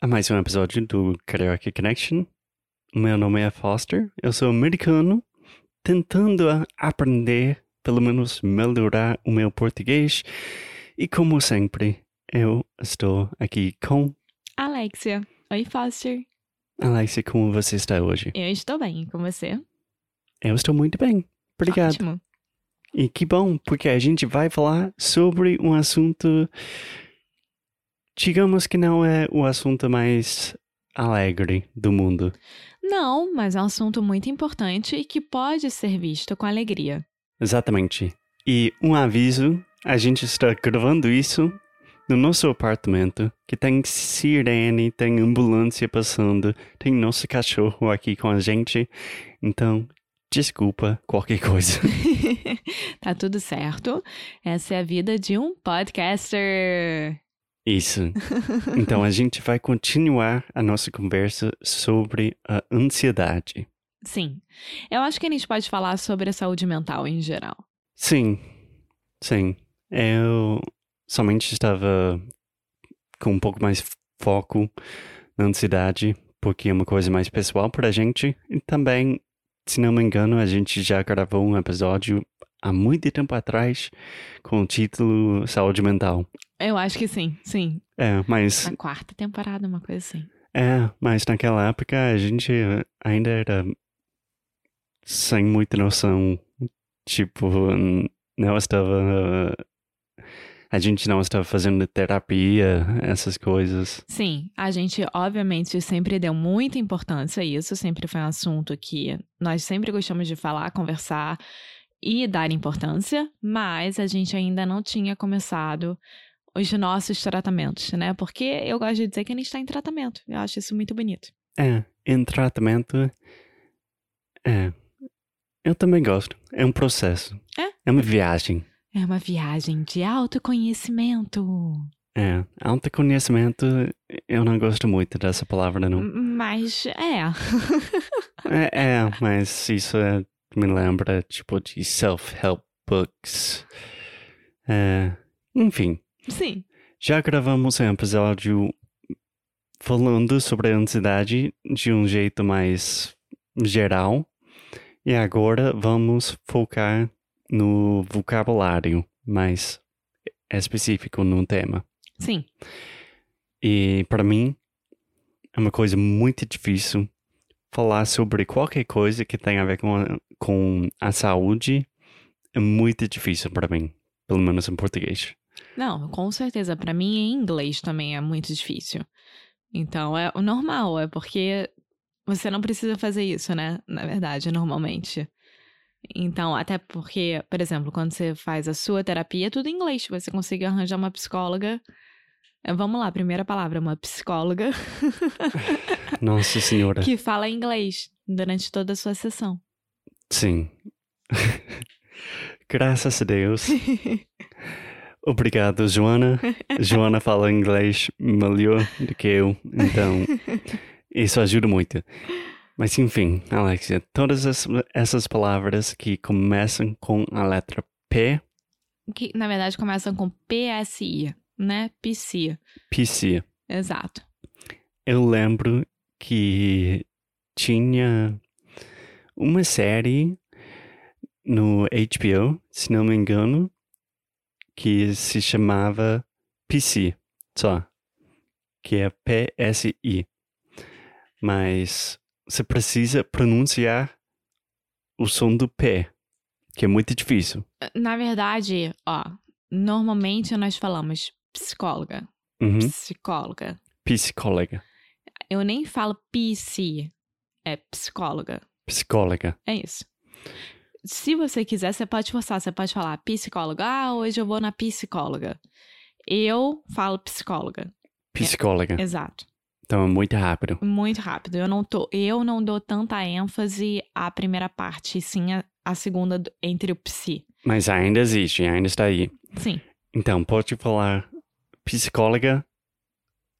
a mais um episódio do Karaoke Connection. Meu nome é Foster, eu sou americano, tentando aprender, pelo menos melhorar o meu português. E como sempre, eu estou aqui com Alexia, oi, Foster. Alexia. Como você está hoje? Eu estou bem, e com você? Eu estou muito bem, obrigado. Ótimo. E que bom, porque a gente vai falar sobre um assunto. Digamos que não é o assunto mais alegre do mundo. Não, mas é um assunto muito importante e que pode ser visto com alegria. Exatamente. E um aviso: a gente está gravando isso no nosso apartamento, que tem sirene, tem ambulância passando, tem nosso cachorro aqui com a gente. Então, desculpa qualquer coisa. tá tudo certo. Essa é a vida de um podcaster. Isso. Então a gente vai continuar a nossa conversa sobre a ansiedade. Sim. Eu acho que a gente pode falar sobre a saúde mental em geral. Sim, sim. Eu somente estava com um pouco mais foco na ansiedade, porque é uma coisa mais pessoal para a gente. E também, se não me engano, a gente já gravou um episódio há muito tempo atrás com o título Saúde Mental. Eu acho que sim, sim. É, mas Na quarta temporada, uma coisa assim. É, mas naquela época a gente ainda era sem muita noção. Tipo, não estava. A gente não estava fazendo terapia, essas coisas. Sim, a gente obviamente sempre deu muita importância a isso, sempre foi um assunto que nós sempre gostamos de falar, conversar e dar importância, mas a gente ainda não tinha começado os nossos tratamentos, né? Porque eu gosto de dizer que a gente está em tratamento. Eu acho isso muito bonito. É, em tratamento. É. Eu também gosto. É um processo. É? É uma viagem. É uma viagem de autoconhecimento. É. Autoconhecimento, eu não gosto muito dessa palavra, não. Mas é. É, é, mas isso é- me lembra, tipo, de self-help books. É, enfim, Sim. já gravamos um episódio falando sobre a ansiedade de um jeito mais geral. E agora vamos focar no vocabulário mais específico no tema. Sim. E para mim é uma coisa muito difícil falar sobre qualquer coisa que tenha a ver com com a saúde. É muito difícil para mim, pelo menos em português. Não, com certeza. Pra mim, em inglês também é muito difícil. Então, é o normal, é porque você não precisa fazer isso, né? Na verdade, normalmente. Então, até porque, por exemplo, quando você faz a sua terapia, é tudo em inglês. Você consegue arranjar uma psicóloga. Eh, Vamos lá, primeira palavra, uma psicóloga Nossa Senhora. que fala inglês durante toda a sua sessão. Sim. Graças a Deus. Obrigado, Joana. Joana fala inglês melhor do que eu, então isso ajuda muito. Mas enfim, Alexia, todas as- essas palavras que começam com a letra P, que, na verdade, começam com PSI, né? PC. PC. Exato. Eu lembro que tinha uma série no HBO, se não me engano, que se chamava PC, só. Que é PSI. Mas você precisa pronunciar o som do P que é muito difícil. Na verdade, ó, normalmente nós falamos psicóloga, Uhum. psicóloga. Psicóloga. Eu nem falo PC, é psicóloga. Psicóloga. É isso. Se você quiser, você pode forçar, você pode falar psicóloga. Ah, hoje eu vou na psicóloga. Eu falo psicóloga. Psicóloga. Exato. Então é muito rápido. Muito rápido. Eu não tô, eu não dou tanta ênfase à primeira parte, sim a, a segunda entre o psi. Mas ainda existe, ainda está aí. Sim. Então, pode falar psicóloga?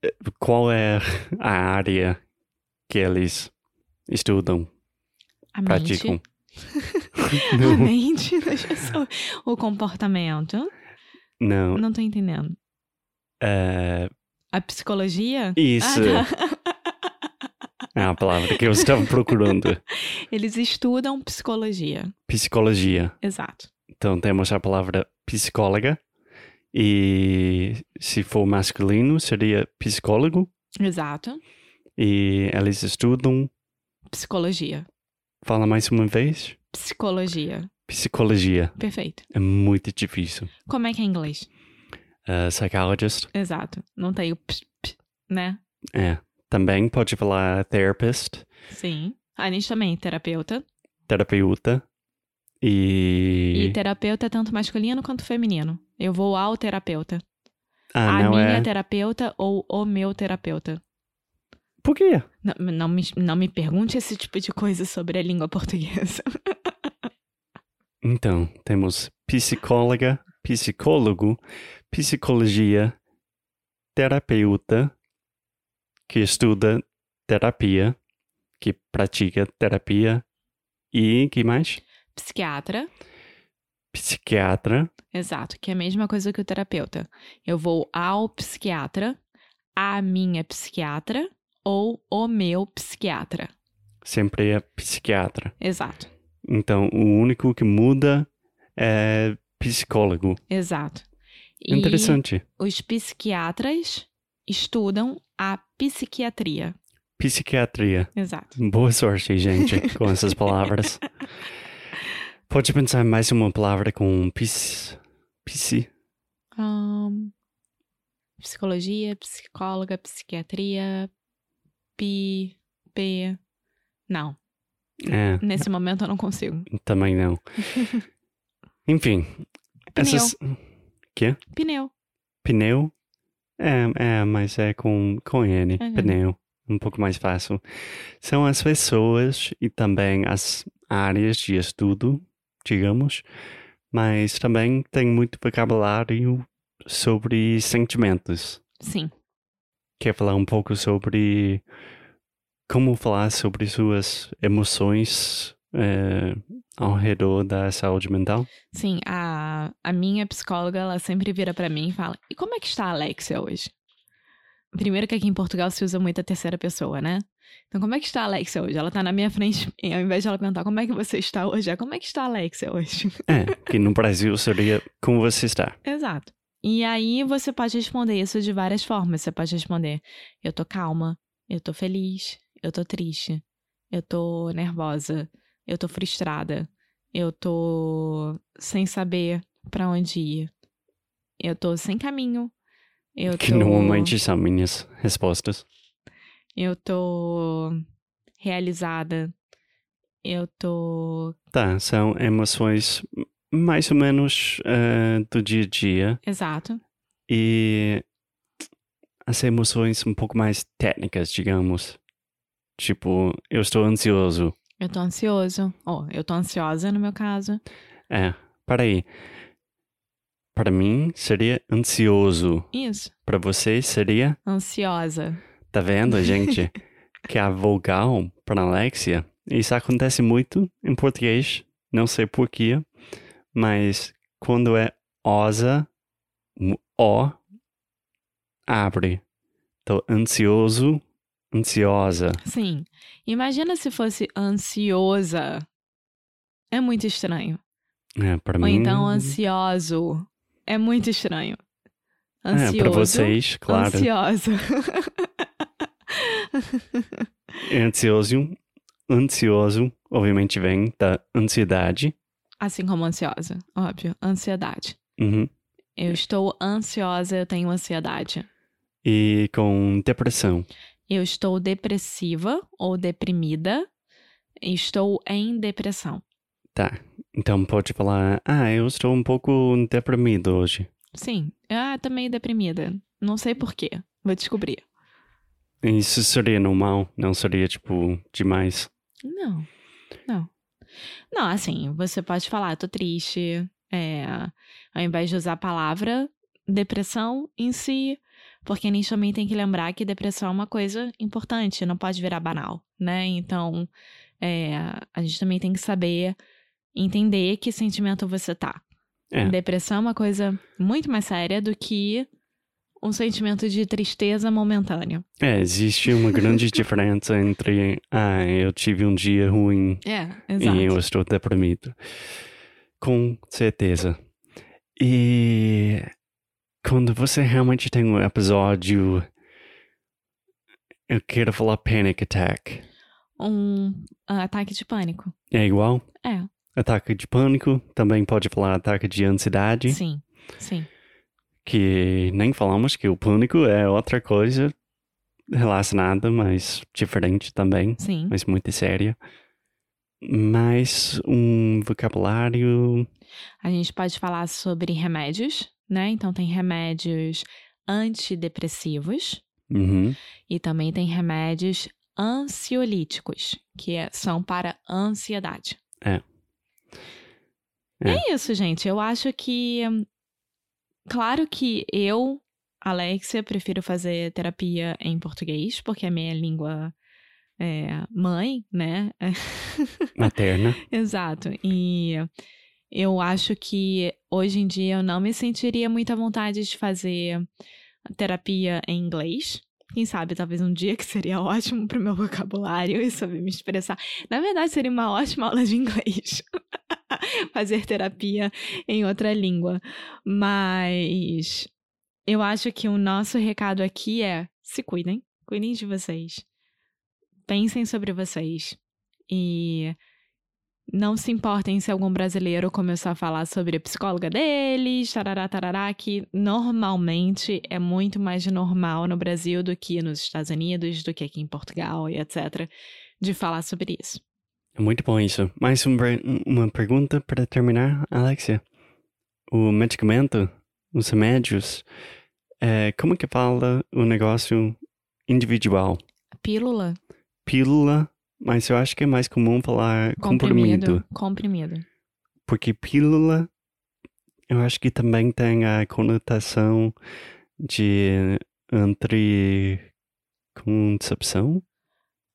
eh, Qual é a área que eles estudam, A praticam? mente. A mente das pessoas. O comportamento. não. Não tô entendendo. eh, A psicologia? isso Ah, tá. é a palavra que eu estava procurando. Eles estudam psicologia. Psicologia. Exato. Então temos a palavra psicóloga. E se for masculino, seria psicólogo. Exato. E eles estudam. Psicologia. Fala mais uma vez. Psicologia. Psicologia. Perfeito. É muito difícil. Como é que é em inglês? Uh, psychologist. Exato. Não tem o p, p, né? É. Também pode falar therapist, Sim. A gente também, terapeuta. terapeuta. E. E terapeuta é tanto masculino quanto feminino. Eu vou ao terapeuta. ah, a não minha é. terapeuta ou o meu terapeuta. Por quê? Não, não, me, não me pergunte esse tipo de coisa sobre a língua portuguesa. Então, temos psicóloga, psicólogo, psicologia, terapeuta, que estuda terapia, que pratica terapia, e que mais? Psiquiatra. Psiquiatra, Exato, que é a mesma coisa que o terapeuta. Eu vou ao psiquiatra, a minha psiquiatra ou o meu psiquiatra. sempre é psiquiatra. Exato, Então, o único que muda é psicólogo. exato. E Interessante. os psiquiatras estudam a psiquiatria. Psiquiatria. Exato. Boa sorte, gente, com essas palavras. Pode pensar em mais uma palavra com pis, psi. Ahn, psicologia, psicóloga, psiquiatria, pi, p. Não, É, nesse momento eu não consigo. também não. Enfim, Pneu. essas. Quê? Pneu. Pneu? É, é, mas é com, com N. Uhum. Pneu. Um pouco mais fácil. São as pessoas e também as áreas de estudo, digamos, mas também tem muito vocabulário sobre sentimentos. Sim. Quer falar um pouco sobre como falar sobre suas emoções eh, ao redor da saúde mental? Sim, a, a minha psicóloga, ela sempre vira pra mim e fala: E como é que está a Alexia hoje? Primeiro que aqui em Portugal se usa muito a terceira pessoa, né? Então, como é que está a Alexia hoje? Ela tá na minha frente ao invés de ela perguntar como é que você está hoje, é como é que está a Alexia hoje? É, que no Brasil seria como você está. Exato. E aí você pode responder isso de várias formas. Você pode responder: Eu tô calma, eu tô feliz, eu tô triste, eu tô nervosa, eu tô frustrada, eu tô sem saber pra onde ir, eu tô sem caminho, eu Que tô. normalmente são minhas respostas. Eu tô realizada, eu tô. Tá, são emoções mais ou menos eh, do dia a dia Exato. e as emoções um pouco mais técnicas, digamos. Tipo, eu estou ansioso. Eu tô ansioso. Ó, eu tô ansiosa no meu caso. É, peraí. Para mim seria ansioso. Isso. Para você seria, Ansiosa. tá vendo, gente? que a vogal para Alexia, isso acontece muito em português, não sei porquê, mas quando é osa, o abre. Então, ansioso, ansiosa. Sim. Imagina se fosse ansiosa. É muito estranho. É, para Ou mim. então ansioso. É muito estranho. é, Ansioso. para vocês, claro. Ansiosa. É ansioso, ansioso, obviamente vem da ansiedade, Assim como ansiosa, óbvio. Ansiedade. Uhum. Eu estou ansiosa, eu tenho ansiedade. E com depressão. Eu estou depressiva ou deprimida. Estou em depressão. Tá. Então pode falar, ah, eu estou um pouco deprimido hoje. Sim. Ah, meio deprimida. Não sei porquê. Vou descobrir. Isso seria normal, não seria, tipo, demais. Não. Não. Não, assim, você pode falar, tô triste. É, ao invés de usar a palavra depressão em si, porque a gente também tem que lembrar que depressão é uma coisa importante, não pode virar banal, né? Então, é, a gente também tem que saber entender que sentimento você tá. É. Depressão é uma coisa muito mais séria do que um sentimento de tristeza momentânea. É, existe uma grande diferença entre, ah, eu tive um dia ruim É, e eu estou deprimido. Com certeza. E quando você realmente tem um episódio, eu quero falar panic attack. Um ah, ataque de pânico. É igual? É, Ataque de pânico, também pode falar ataque de ansiedade, sim, sim. Que nem falamos que o pânico é outra coisa relacionada, mas diferente também, Sim. mas muito séria. Mais um vocabulário. A gente pode falar sobre remédios, né? Então tem remédios antidepressivos Uhum. e também tem remédios ansiolíticos, que é- são para ansiedade. É. É isso, gente. Eu acho que. Claro que eu, Alexia, prefiro fazer terapia em português, porque é minha língua é, mãe, né? Materna. Exato. E eu acho que hoje em dia eu não me sentiria muito à vontade de fazer terapia em inglês. Quem sabe, talvez um dia que seria ótimo pro meu vocabulário e saber me expressar. Na verdade, seria uma ótima aula de inglês. fazer terapia em outra língua. Mas eu acho que o nosso recado aqui é: se cuidem, cuidem de vocês. Pensem sobre vocês. E não se importem se algum brasileiro começar a falar sobre a psicóloga deles, tarará, tarará, que normalmente é muito mais normal no Brasil do que nos Estados Unidos, do que aqui em Portugal e etc., de falar sobre isso. É muito bom isso. Mais um, uma pergunta para terminar, Alexia. O medicamento, os remédios, é, como que fala o negócio individual? Pílula, Pílula, mas eu acho que é mais comum falar comprimido. comprimido, comprimido. Porque pílula, eu acho que também tem a conotação de anticoncepção.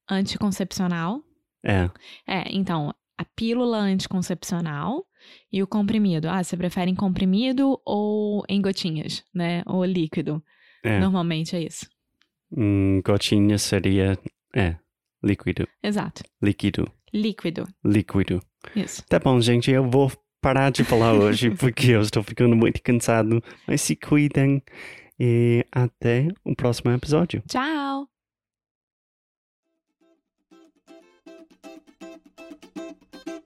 Anticoncepcional. É, É, então, a pílula anticoncepcional e o comprimido. Ah, você prefere em comprimido ou em gotinhas, né? Ou líquido. é. Normalmente é isso. Hum, gotinha seria, é, líquido, Exato. líquido, Líquido. líquido. Isso. Tá bom, gente, eu vou parar de falar hoje porque eu estou ficando muito cansado. Mas se cuidem e até o próximo episódio. Tchau!